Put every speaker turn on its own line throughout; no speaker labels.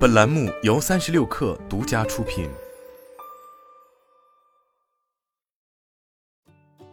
本栏目由三十六氪独家出品。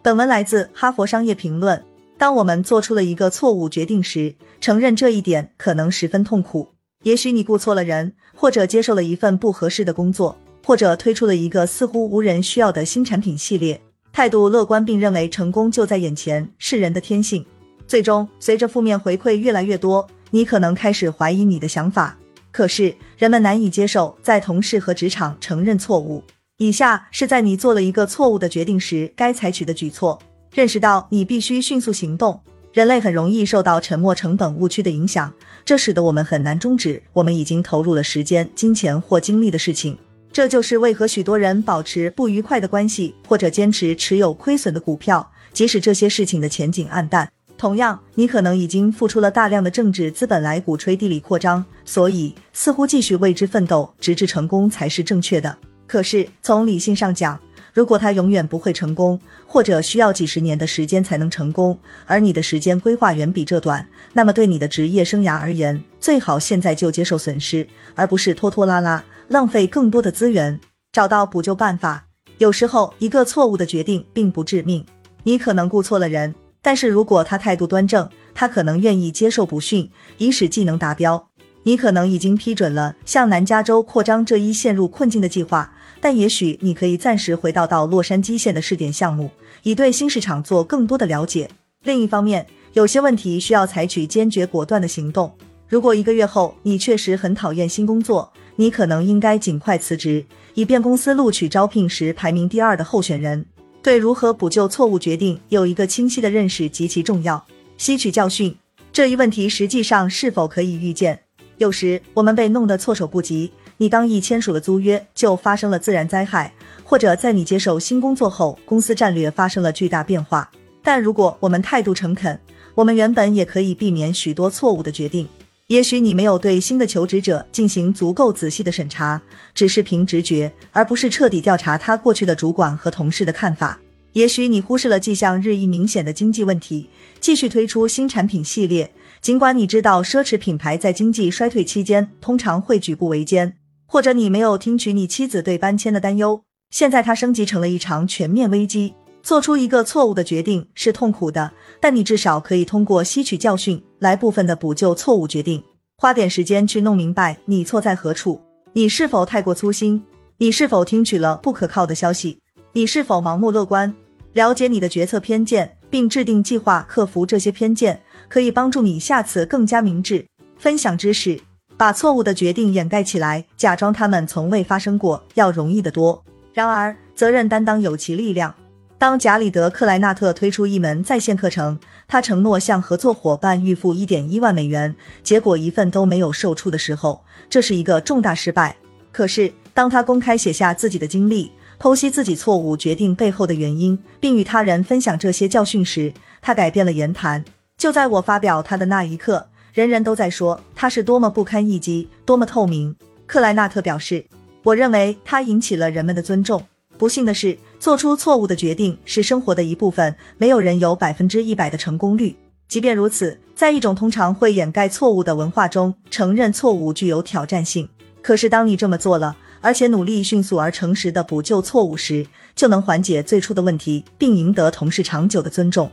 本文来自《哈佛商业评论》。当我们做出了一个错误决定时，承认这一点可能十分痛苦。也许你雇错了人，或者接受了一份不合适的工作，或者推出了一个似乎无人需要的新产品系列。态度乐观并认为成功就在眼前是人的天性。最终，随着负面回馈越来越多，你可能开始怀疑你的想法。可是，人们难以接受在同事和职场承认错误。以下是在你做了一个错误的决定时该采取的举措：认识到你必须迅速行动。人类很容易受到沉没成本误区的影响，这使得我们很难终止我们已经投入了时间、金钱或精力的事情。这就是为何许多人保持不愉快的关系，或者坚持持有亏损的股票，即使这些事情的前景暗淡。同样，你可能已经付出了大量的政治资本来鼓吹地理扩张，所以似乎继续为之奋斗，直至成功才是正确的。可是从理性上讲，如果他永远不会成功，或者需要几十年的时间才能成功，而你的时间规划远比这短，那么对你的职业生涯而言，最好现在就接受损失，而不是拖拖拉拉，浪费更多的资源，找到补救办法。有时候，一个错误的决定并不致命，你可能雇错了人。但是如果他态度端正，他可能愿意接受补训，以使技能达标。你可能已经批准了向南加州扩张这一陷入困境的计划，但也许你可以暂时回到到洛杉矶县的试点项目，以对新市场做更多的了解。另一方面，有些问题需要采取坚决果断的行动。如果一个月后你确实很讨厌新工作，你可能应该尽快辞职，以便公司录取招聘时排名第二的候选人。对如何补救错误决定有一个清晰的认识极其重要。吸取教训这一问题实际上是否可以预见？有时我们被弄得措手不及。你刚一签署了租约，就发生了自然灾害，或者在你接手新工作后，公司战略发生了巨大变化。但如果我们态度诚恳，我们原本也可以避免许多错误的决定。也许你没有对新的求职者进行足够仔细的审查，只是凭直觉，而不是彻底调查他过去的主管和同事的看法。也许你忽视了迹象日益明显的经济问题，继续推出新产品系列，尽管你知道奢侈品牌在经济衰退期间通常会举步维艰。或者你没有听取你妻子对搬迁的担忧，现在它升级成了一场全面危机。做出一个错误的决定是痛苦的，但你至少可以通过吸取教训来部分的补救错误决定。花点时间去弄明白你错在何处，你是否太过粗心，你是否听取了不可靠的消息，你是否盲目乐观。了解你的决策偏见，并制定计划克服这些偏见，可以帮助你下次更加明智。分享知识，把错误的决定掩盖起来，假装他们从未发生过，要容易得多。然而，责任担当有其力量。当贾里德·克莱纳特推出一门在线课程，他承诺向合作伙伴预付一点一万美元，结果一份都没有售出的时候，这是一个重大失败。可是，当他公开写下自己的经历，剖析自己错误决定背后的原因，并与他人分享这些教训时，他改变了言谈。就在我发表他的那一刻，人人都在说他是多么不堪一击，多么透明。克莱纳特表示：“我认为他引起了人们的尊重。”不幸的是，做出错误的决定是生活的一部分。没有人有百分之一百的成功率。即便如此，在一种通常会掩盖错误的文化中，承认错误具有挑战性。可是，当你这么做了，而且努力迅速而诚实的补救错误时，就能缓解最初的问题，并赢得同事长久的尊重。